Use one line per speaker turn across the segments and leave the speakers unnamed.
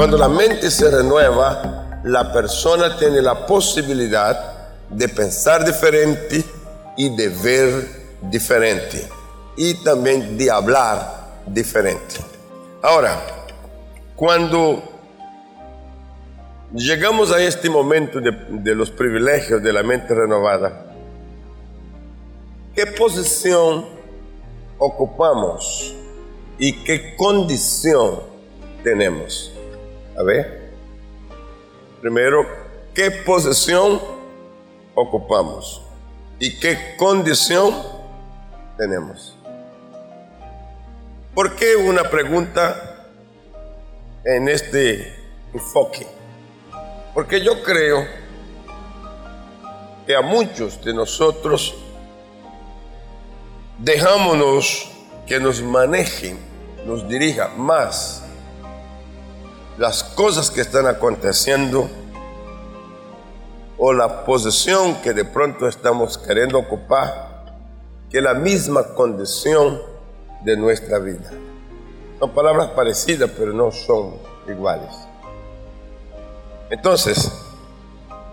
Cuando la mente se renueva, la persona tiene la posibilidad de pensar diferente y de ver diferente y también de hablar diferente. Ahora, cuando llegamos a este momento de, los privilegios de la mente renovada, ¿qué posición ocupamos y qué condición tenemos? A ver, primero, ¿qué posición ocupamos y qué condición tenemos? ¿Por qué una pregunta en este enfoque? Porque yo creo que a muchos de nosotros dejámonos que nos manejen, nos dirija más las cosas que están aconteciendo o la posición que de pronto estamos queriendo ocupar que la misma condición de nuestra vida. Son palabras parecidas, pero no son iguales. Entonces,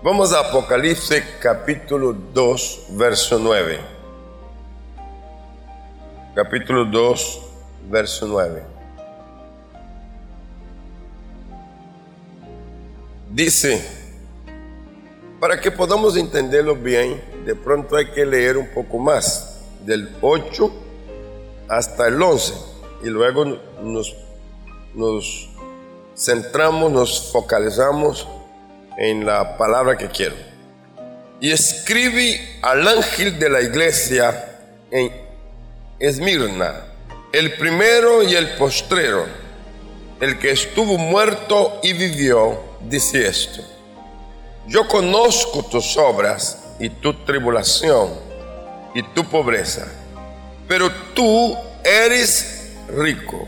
vamos a Apocalipsis capítulo 2, verso 9. Capítulo 2, verso 9. Dice, para que podamos entenderlo bien, de pronto hay que leer un poco más, del 8 hasta el 11, y luego nos, centramos, nos focalizamos en la palabra que quiero. Y escribe al ángel de la iglesia en Esmirna, el primero y el postrero, el que estuvo muerto y vivió, dice esto. Yo conozco tus obras y tu tribulación y tu pobreza, pero tú eres rico.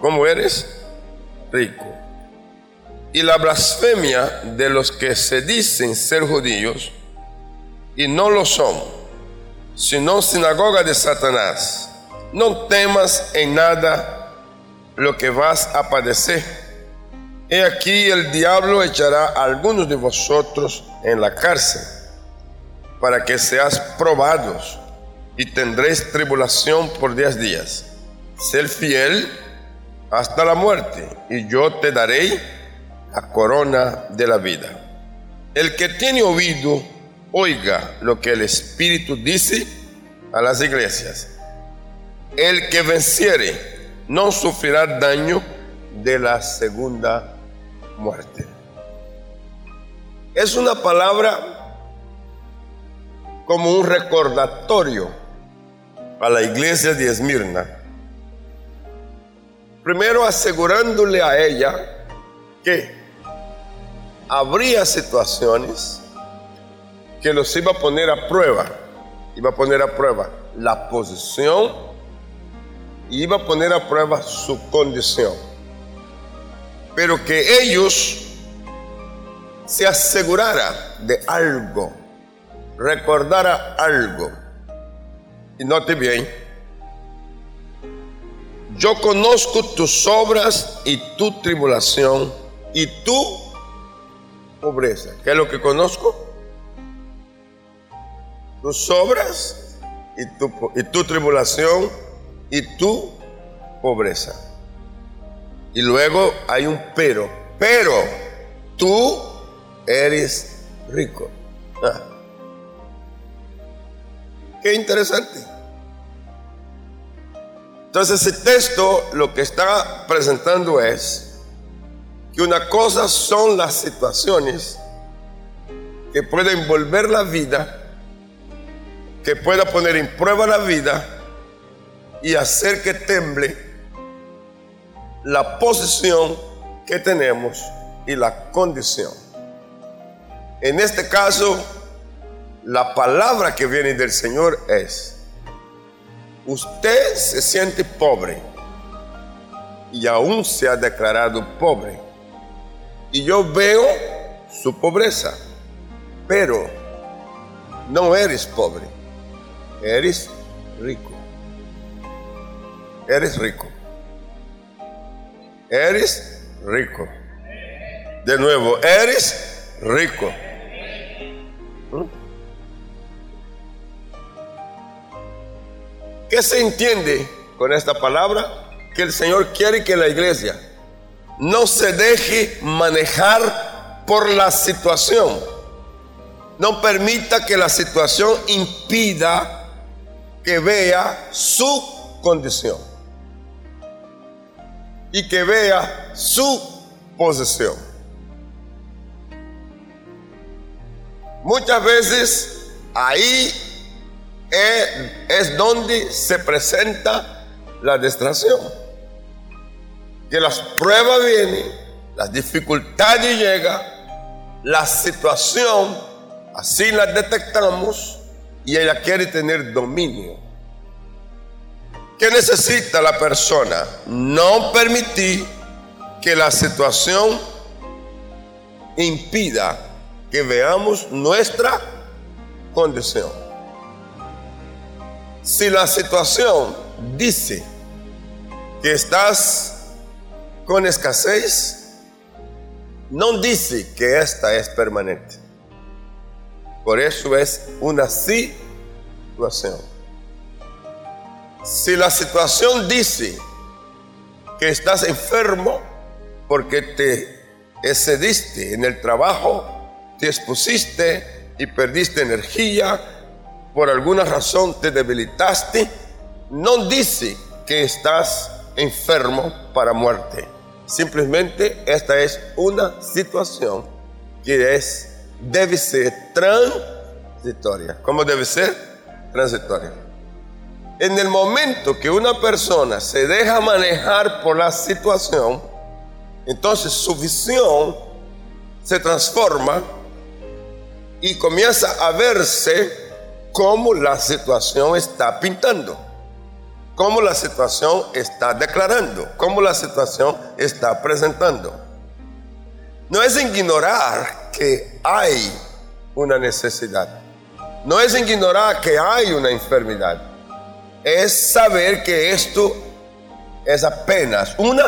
¿Cómo eres? Rico. Y la blasfemia de los que se dicen ser judíos y no lo son, sino sinagoga de Satanás. No temas en nada lo que vas a padecer. He aquí el diablo echará a algunos de vosotros en la cárcel para que seas probados y tendréis tribulación por diez días. Ser fiel hasta la muerte y yo te daré la corona de la vida. El que tiene oído, oiga lo que el Espíritu dice a las iglesias. El que venciere no sufrirá daño de la segunda muerte. Es una palabra como un recordatorio a la iglesia de Esmirna. Primero asegurándole a ella que habría situaciones que los iba a poner a prueba. Iba a poner a prueba la posición y iba a poner a prueba su condición. Pero que ellos se asegurara de algo, recordara algo. Y note bien, yo conozco tus obras y tu tribulación y tu pobreza. ¿Qué es lo que conozco? Tus obras y tu, y tu tribulación y tu pobreza. Y luego hay un pero. Pero tú eres rico. Ah. Qué interesante. Entonces ese texto lo que está presentando es que una cosa son las situaciones que pueden volver la vida, que pueda poner en prueba la vida y hacer que temble la posición que tenemos y la condición. En este caso, la palabra que viene del Señor es, usted se siente pobre y aún se ha declarado pobre y yo veo su pobreza, pero no eres pobre, eres rico. Eres rico. Eres rico. De nuevo, eres rico. ¿Qué se entiende con esta palabra? Que el Señor quiere que la iglesia no se deje manejar por la situación. No permita que la situación impida que vea su condición y que vea su posesión. Muchas veces ahí es, donde se presenta la distracción. Que las pruebas vienen, las dificultades llegan, la situación, así la detectamos y ella quiere tener dominio. ¿Qué necesita la persona? No permitir que la situación impida que veamos nuestra condición. Si la situación dice que estás con escasez, no dice que esta es permanente. Por eso es una situación. Si la situación dice que estás enfermo porque te excediste en el trabajo, te expusiste y perdiste energía, por alguna razón te debilitaste, no dice que estás enfermo para muerte. Simplemente esta es una situación que es debe ser transitoria. ¿Cómo debe ser? Transitoria. En el momento que una persona se deja manejar por la situación, entonces su visión se transforma y comienza a verse como la situación está pintando, como la situación está declarando, como la situación está presentando. No es ignorar que hay una necesidad. No es ignorar que hay una enfermedad. Es saber que esto es apenas una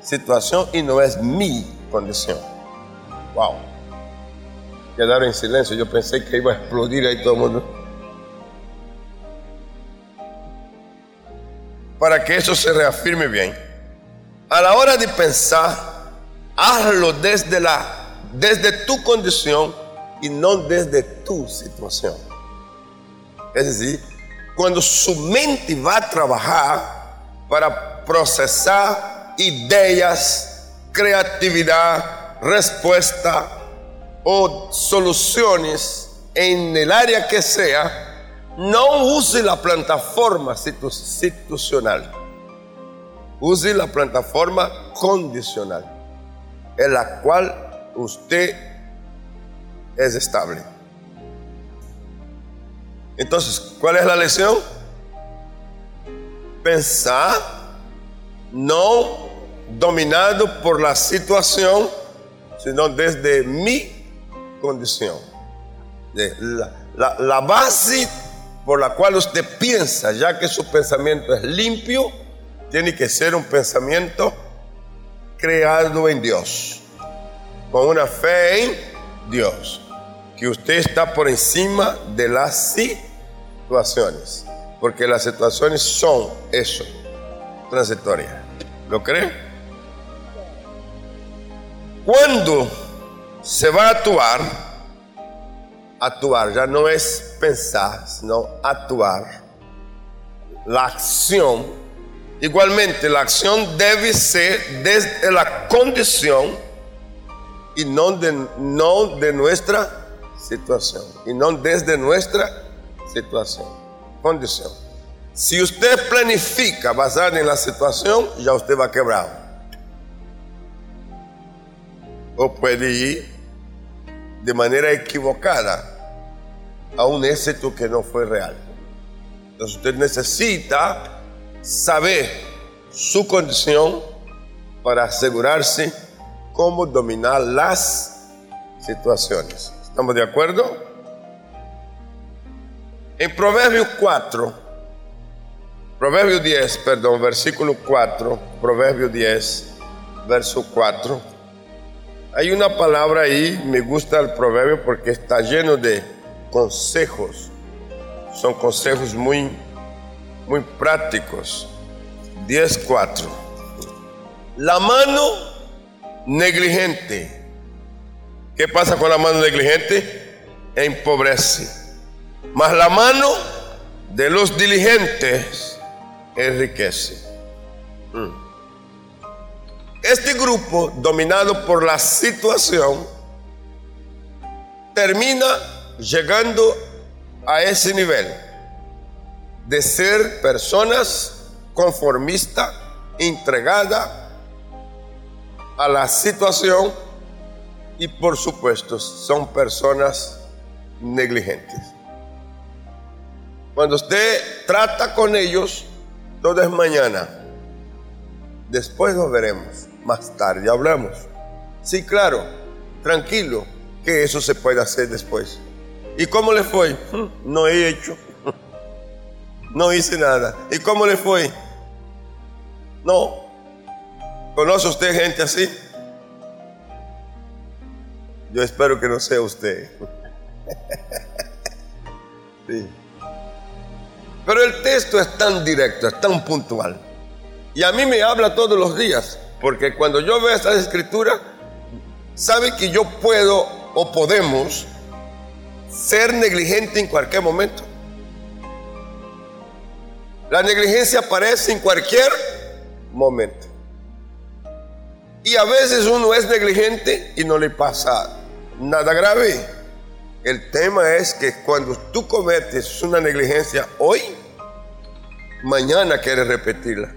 situación y no es mi condición. Wow. Quedaron en silencio. Yo pensé que iba a explodir ahí todo el mundo. Para que eso se reafirme bien. A la hora de pensar hazlo desde, la, desde tu condición y no desde tu situación. Es decir, cuando su mente va a trabajar para procesar ideas, creatividad, respuesta o soluciones en el área que sea, no use la plataforma institucional, use la plataforma condicional en la cual usted es estable. Entonces, ¿cuál es la lección? Pensar no dominado por la situación, sino desde mi condición. La, la base por la cual usted piensa, ya que su pensamiento es limpio, tiene que ser un pensamiento creado en Dios, con una fe en Dios, que usted está por encima de las situaciones, porque las situaciones son eso, transitorias. ¿Lo cree? Cuando se va a actuar, actuar ya no es pensar, sino actuar, la acción Igualmente, la acción debe ser desde la condición y no de, no de nuestra situación. Y no desde nuestra situación. Condición. Si usted planifica basado en la situación, ya usted va quebrado. O puede ir de manera equivocada a un éxito que no fue real. Entonces usted necesita saber su condición para asegurarse cómo dominar las situaciones. ¿Estamos de acuerdo? En Proverbios 4, Proverbio 10, perdón, versículo 4, Proverbio 10, verso 4. Hay una palabra ahí, me gusta el proverbio porque está lleno de consejos. Son consejos muy, muy prácticos. 10.4. La mano negligente. ¿Qué pasa con la mano negligente? Empobrece. Mas la mano de los diligentes enriquece. Mm. Este grupo, dominado por la situación, termina llegando a ese nivel de ser personas conformistas, entregadas a la situación y por supuesto son personas negligentes. Cuando usted trata con ellos, todo es mañana. Después lo veremos más tarde hablamos. Sí, claro, tranquilo, que eso se puede hacer después. ¿Y cómo le fue? No he hecho. No hice nada. ¿Y cómo le fue? No. ¿Conoce usted gente así? Yo espero que no sea usted. Pero el texto es tan directo, es tan puntual. Y a mí me habla todos los días. Porque cuando yo veo esta escritura, sabe que yo puedo o podemos ser negligente en cualquier momento. La negligencia aparece en cualquier momento. Y a veces uno es negligente y no le pasa nada grave. El tema es que cuando tú cometes una negligencia hoy, mañana quieres repetirla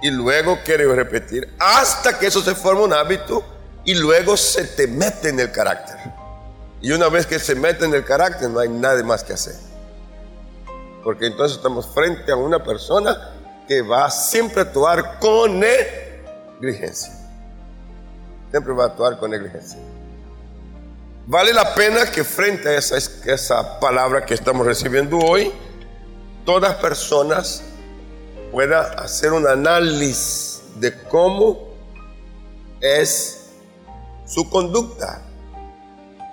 y luego quiere repetir hasta que eso se forma un hábito y luego se te mete en el carácter. Y una vez que se mete en el carácter no hay nada más que hacer. Porque entonces estamos frente a una persona que va siempre a actuar con negligencia. Siempre va a actuar con negligencia. Vale la pena que frente a esa, esa palabra que estamos recibiendo hoy, todas personas pueda hacer un análisis de cómo es su conducta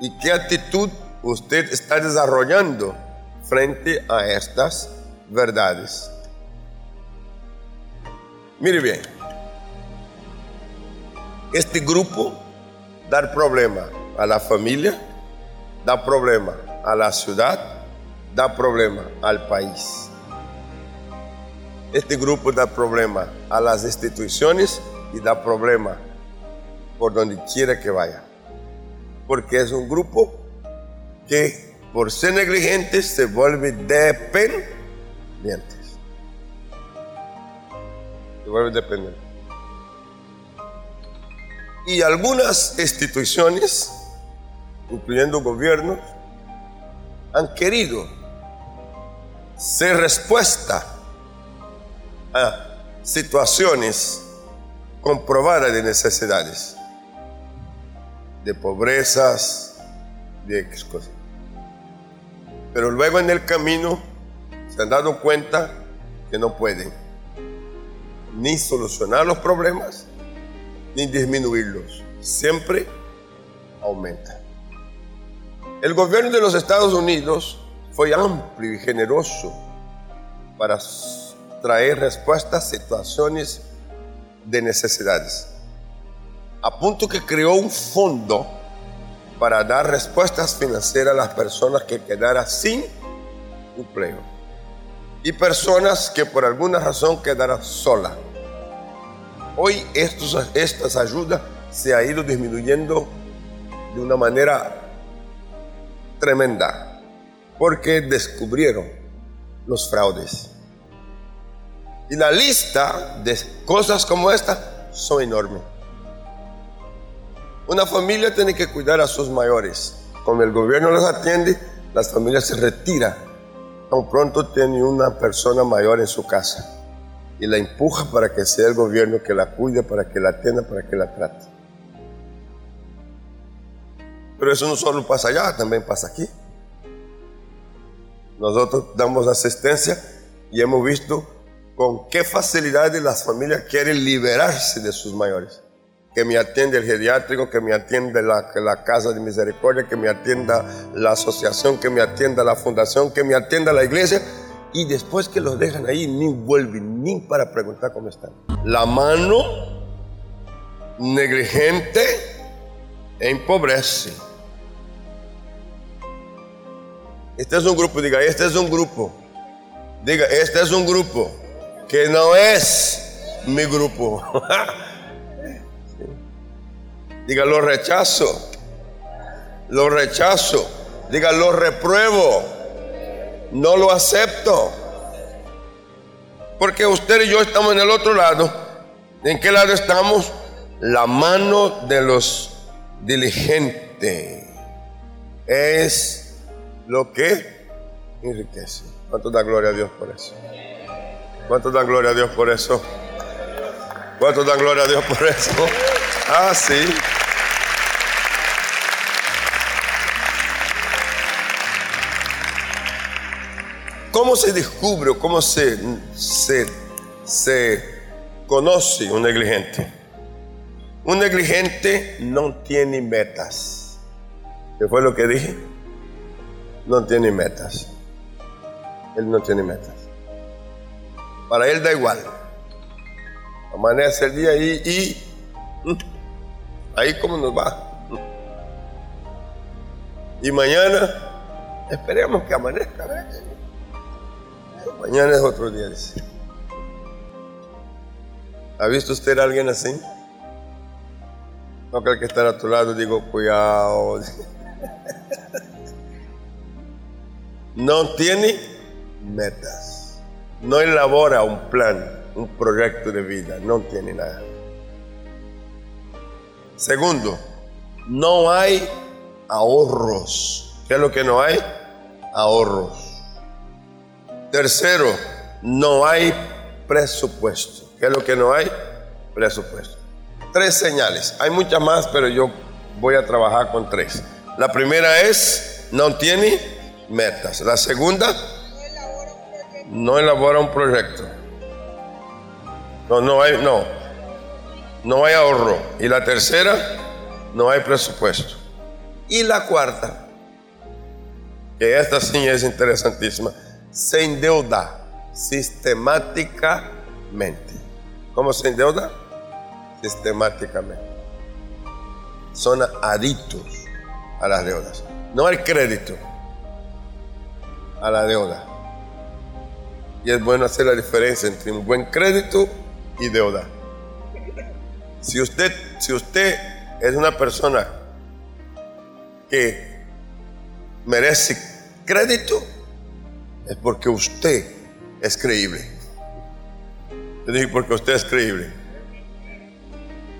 y qué actitud usted está desarrollando frente a estas verdades. Mire bien, este grupo da problema a la familia, da problema a la ciudad, da problema al país. Este grupo da problema a las instituciones y da problema por donde quiera que vaya. Porque es un grupo que por ser negligentes se vuelve dependientes. Se vuelve dependiente. Y algunas instituciones, incluyendo gobiernos, han querido ser respuesta a situaciones comprobadas de necesidades, de pobrezas, de X cosas. Pero luego en el camino se han dado cuenta que no pueden ni solucionar los problemas ni disminuirlos. Siempre aumenta. El gobierno de los Estados Unidos fue amplio y generoso para traer respuestas a situaciones de necesidades. A punto que creó un fondo para dar respuestas financieras a las personas que quedaran sin empleo y personas que por alguna razón quedaran solas. Hoy estas ayudas se ha ido disminuyendo de una manera tremenda porque descubrieron los fraudes. Y la lista de cosas como esta son enormes. Una familia tiene que cuidar a sus mayores. Cuando el gobierno los atiende, las familias se retiran. Tan pronto tiene una persona mayor en su casa y la empuja para que sea el gobierno que la cuide, para que la atienda, para que la trate. Pero eso no solo pasa allá, también pasa aquí. Nosotros damos asistencia y hemos visto con qué facilidad las familias quieren liberarse de sus mayores. que me atiende el geriátrico, que me atiende la, la, Casa de Misericordia, que me atienda la asociación, que me atienda la fundación, que me atienda la iglesia. Y después que los dejan ahí, ni vuelven, ni para preguntar cómo están. La mano negligente empobrece. Este es un grupo, diga, este es un grupo. Diga, este es un grupo que no es mi grupo. Diga, lo rechazo. Lo rechazo. Diga, lo repruebo. No lo acepto. Porque usted y yo estamos en el otro lado. ¿En qué lado estamos? La mano de los diligentes es lo que enriquece. ¿Cuánto da gloria a Dios por eso? ¿Cuánto da gloria a Dios por eso? ¿Cuánto da gloria a Dios por eso? Ah, sí. ¿Cómo se descubre, cómo se, se, se conoce un negligente? Un negligente no tiene metas. ¿Qué fue lo que dije? No tiene metas. Él no tiene metas. Para él da igual. Amanece el día y, mm, ahí como nos va. Y mañana esperemos que amanezca. Mañana es otro día. ¿Ha visto usted a alguien así? No creo que estar a tu lado digo, cuidado. No tiene metas. No elabora un plan, un proyecto de vida. No tiene nada. Segundo, no hay ahorros. ¿Qué es lo que no hay? Ahorros. Tercero, no hay presupuesto. ¿Qué es lo que no hay? Presupuesto. Tres señales. Hay muchas más, pero yo voy a trabajar con tres. La primera es, no tiene metas. La segunda, no elabora un proyecto. No, no hay, no. No hay ahorro. Y la tercera, no hay presupuesto. Y la cuarta, que esta sí es interesantísima se endeuda sistemáticamente. ¿Cómo se endeuda? Sistemáticamente. Son adictos a las deudas. No al crédito, a la deuda. Y es bueno hacer la diferencia entre un buen crédito y deuda. Si usted, si usted es una persona que merece crédito, es porque usted es creíble. Yo dije, porque usted es creíble.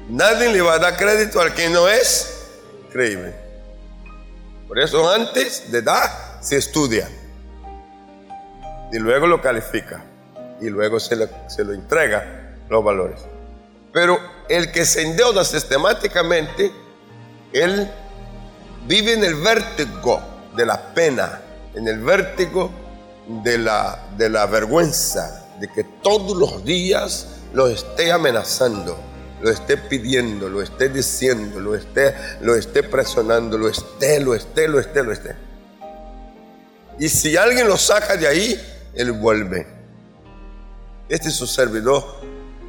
Nadie le va a dar crédito al que no es creíble. Por eso antes de dar, se estudia. Y luego lo califica. Y luego se lo, se lo entrega los valores. Pero el que se endeuda sistemáticamente, él vive en el vértigo de la pena, en el vértigo de la, de la vergüenza de que todos los días lo esté amenazando, lo esté pidiendo, lo esté diciendo, lo esté, lo esté presionando, lo esté, lo esté, lo esté, lo esté. Y si alguien lo saca de ahí, él vuelve. Este su servidor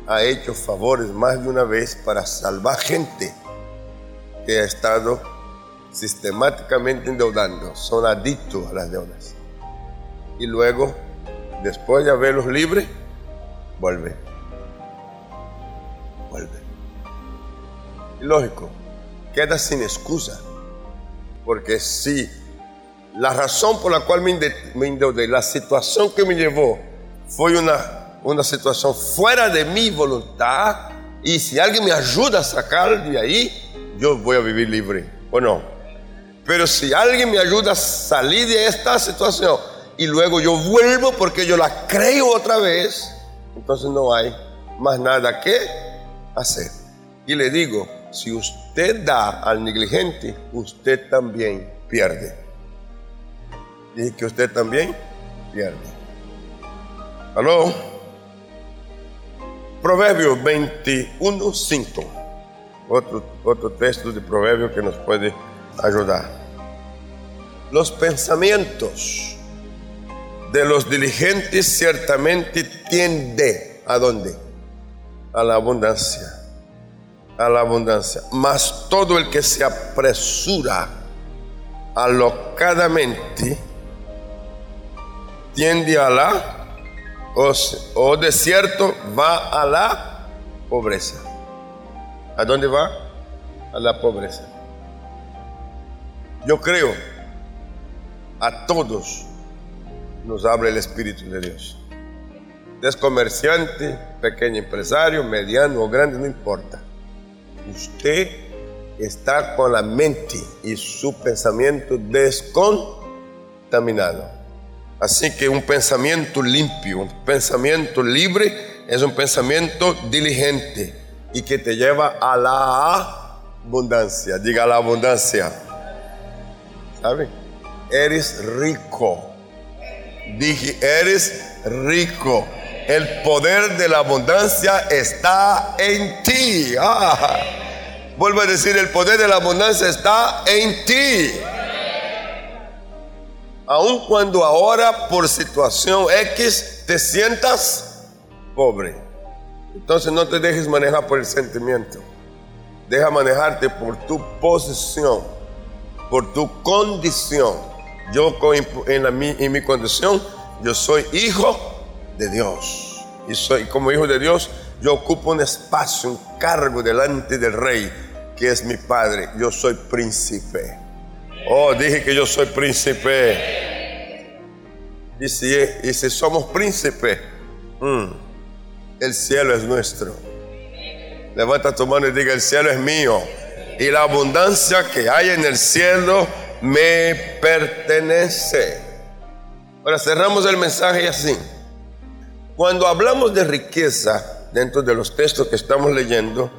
ha hecho favores más de una vez para salvar gente que ha estado sistemáticamente endeudando. Son adictos a las deudas y luego, después de haberlos libres, vuelve. Vuelve. Y lógico, queda sin excusa. Porque si la razón por la cual me endeudé, la situación que me llevó, fue una, una situación fuera de mi voluntad, y si alguien me ayuda a sacar de ahí, yo voy a vivir libre. ¿O no? Pero si alguien me ayuda a salir de esta situación, y luego yo vuelvo porque yo la creo otra vez, entonces no hay más nada que hacer. Y le digo, si usted da al negligente, usted también pierde. Dije que usted también pierde. ¿Aló? Proverbios 21, 5. otro, otro texto de proverbio que nos puede ayudar. Los pensamientos de los diligentes ciertamente tiende a dónde? A la abundancia. A la abundancia. Mas todo el que se apresura alocadamente tiende a la o, o de cierto va a la pobreza. ¿A dónde va? A la pobreza. Yo creo, a todos nos habla el Espíritu de Dios. Es comerciante, pequeño empresario, mediano o grande, no importa. Usted está con la mente y su pensamiento descontaminado. Así que un pensamiento limpio, un pensamiento libre es un pensamiento diligente y que te lleva a la abundancia. Diga la abundancia. ¿Sabe? Eres rico. Dije, eres rico. El poder de la abundancia está en ti. Ah. Vuelvo a decir, el poder de la abundancia está en ti. Aun cuando ahora por situación X te sientas pobre. Entonces no te dejes manejar por el sentimiento. Deja manejarte por tu posición, por tu condición. Yo en, la, en mi condición, yo soy hijo de Dios. Y soy como hijo de Dios, yo ocupo un espacio, un cargo delante del rey, que es mi padre. Yo soy príncipe. Oh, dije que yo soy príncipe. Y si, somos príncipe, mm, el cielo es nuestro. Levanta tu mano y diga, el cielo es mío. Y la abundancia que hay en el cielo me pertenece. Ahora cerramos el mensaje así. Cuando hablamos de riqueza dentro de los textos que estamos leyendo,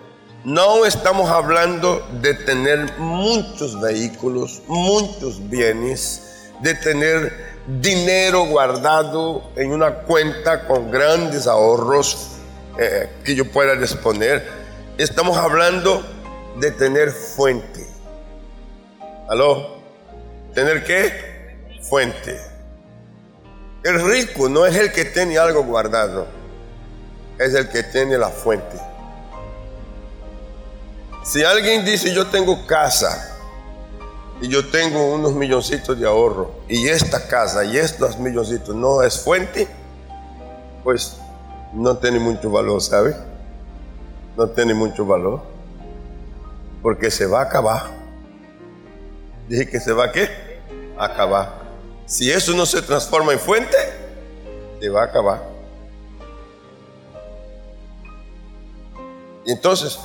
no estamos hablando de tener muchos vehículos, muchos bienes, de tener dinero guardado en una cuenta con grandes ahorros eh, que yo pueda disponer. Estamos hablando de tener fuente. ¿Aló? ¿Tener qué? Fuente. El rico no es el que tiene algo guardado, es el que tiene la fuente. Si alguien dice yo tengo casa y yo tengo unos milloncitos de ahorro y esta casa y estos milloncitos no es fuente, pues no tiene mucho valor, ¿sabe? No tiene mucho valor. Porque se va a acabar. Dije que se va a qué? A acabar. Si eso no se transforma en fuente, se va a acabar. Y entonces,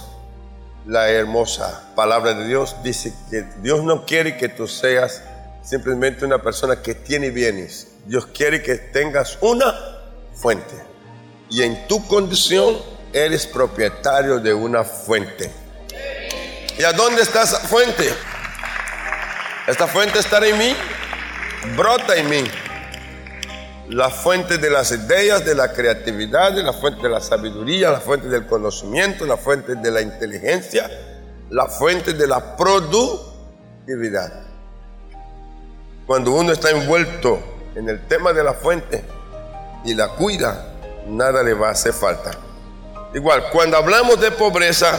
la hermosa palabra de Dios dice que Dios no quiere que tú seas simplemente una persona que tiene bienes. Dios quiere que tengas una fuente y en tu condición eres propietario de una fuente. ¿Y a dónde está esa fuente? Esta fuente está en mí, brota en mí. La fuente de las ideas, de la creatividad, la fuente de la sabiduría, la fuente del conocimiento, la fuente de la inteligencia, la fuente de la productividad. Cuando uno está envuelto en el tema de la fuente y la cuida, nada le va a hacer falta. Igual, cuando hablamos de pobreza,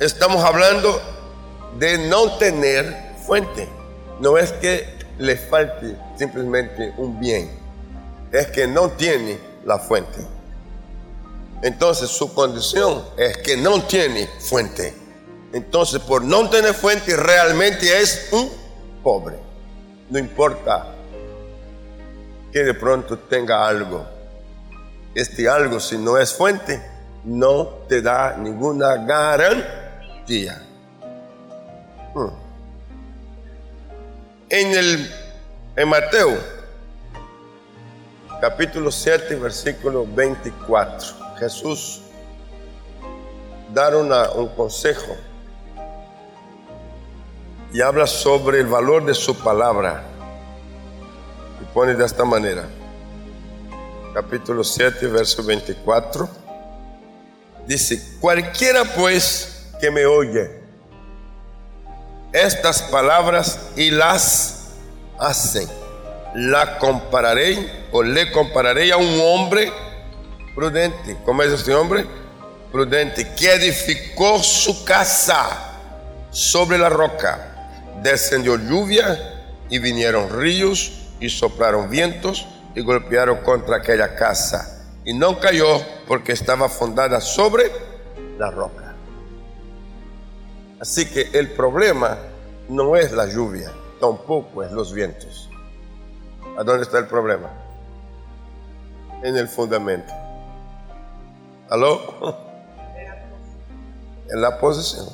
estamos hablando de no tener fuente. No es que le falte simplemente un bien, es que no tiene la fuente. Entonces su condición es que no tiene fuente. Entonces por no tener fuente realmente es un pobre. No importa que de pronto tenga algo este algo, si no es fuente, no te da ninguna garantía. Hmm. En, el, en Mateo, capítulo 7, versículo 24, Jesús da un consejo y habla sobre el valor de su palabra. Y pone de esta manera capítulo 7, verso 24, dice, cualquiera pues que me oye estas palabras y las hacen. La compararé o le compararé a un hombre prudente. ¿Cómo es este hombre? Prudente, que edificó su casa sobre la roca. Descendió lluvia y vinieron ríos y soplaron vientos y golpearon contra aquella casa. Y no cayó porque estaba fundada sobre la roca. Así que el problema no es la lluvia, tampoco es los vientos. ¿A dónde está el problema? En el fundamento. ¿Aló? En la posición.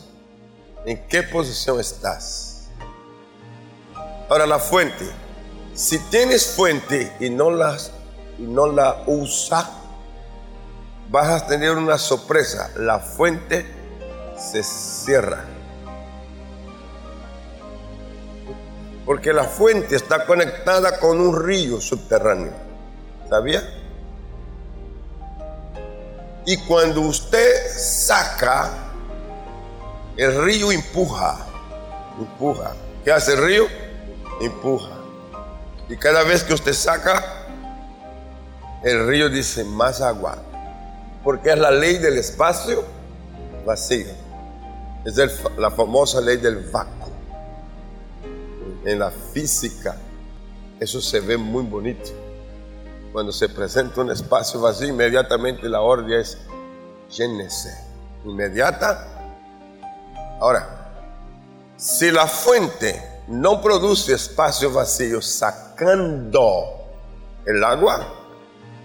¿En qué posición estás? Ahora la fuente. Si tienes fuente y no, las, y no la usas, vas a tener una sorpresa. La fuente se cierra. Porque la fuente está conectada con un río subterráneo. ¿Sabía? Y cuando usted saca, el río empuja. Empuja. ¿Qué hace el río? Empuja. Y cada vez que usted saca, el río dice más agua. Porque es la ley del espacio vacío. Es la famosa ley del vacuo. En la física, eso se ve muy bonito. Cuando se presenta un espacio vacío, inmediatamente la orden es llénese. Inmediata. Ahora, si la fuente no produce espacio vacío sacando el agua,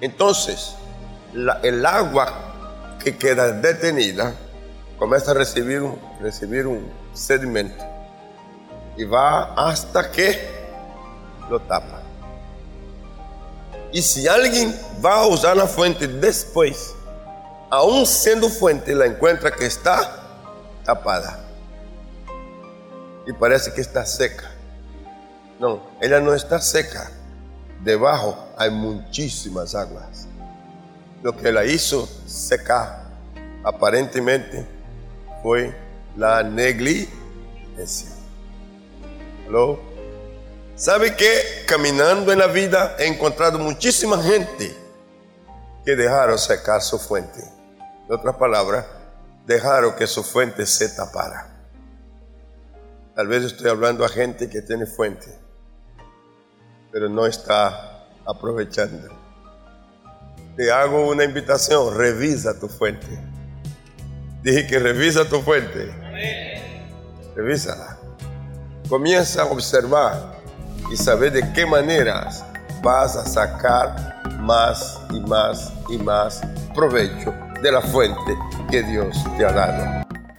entonces el agua que queda detenida comienza a recibir un, recibir un sedimento y va hasta que lo tapa. Y si alguien va a usar la fuente después, aún siendo fuente, la encuentra que está tapada. Y parece que está seca. No, ella no está seca. Debajo hay muchísimas aguas. Lo que la hizo secar aparentemente fue la negligencia. ¿Aló? ¿Sabe que caminando en la vida he encontrado muchísima gente que dejaron secar su fuente? En otras palabras, dejaron que su fuente se tapara. Tal vez estoy hablando a gente que tiene fuente, pero no está aprovechando. Te hago una invitación, revisa tu fuente. Dije que revisa tu fuente. Revísala. Comienza a observar y saber de qué maneras vas a sacar más y más y más provecho de la fuente que Dios te ha dado.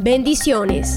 Bendiciones.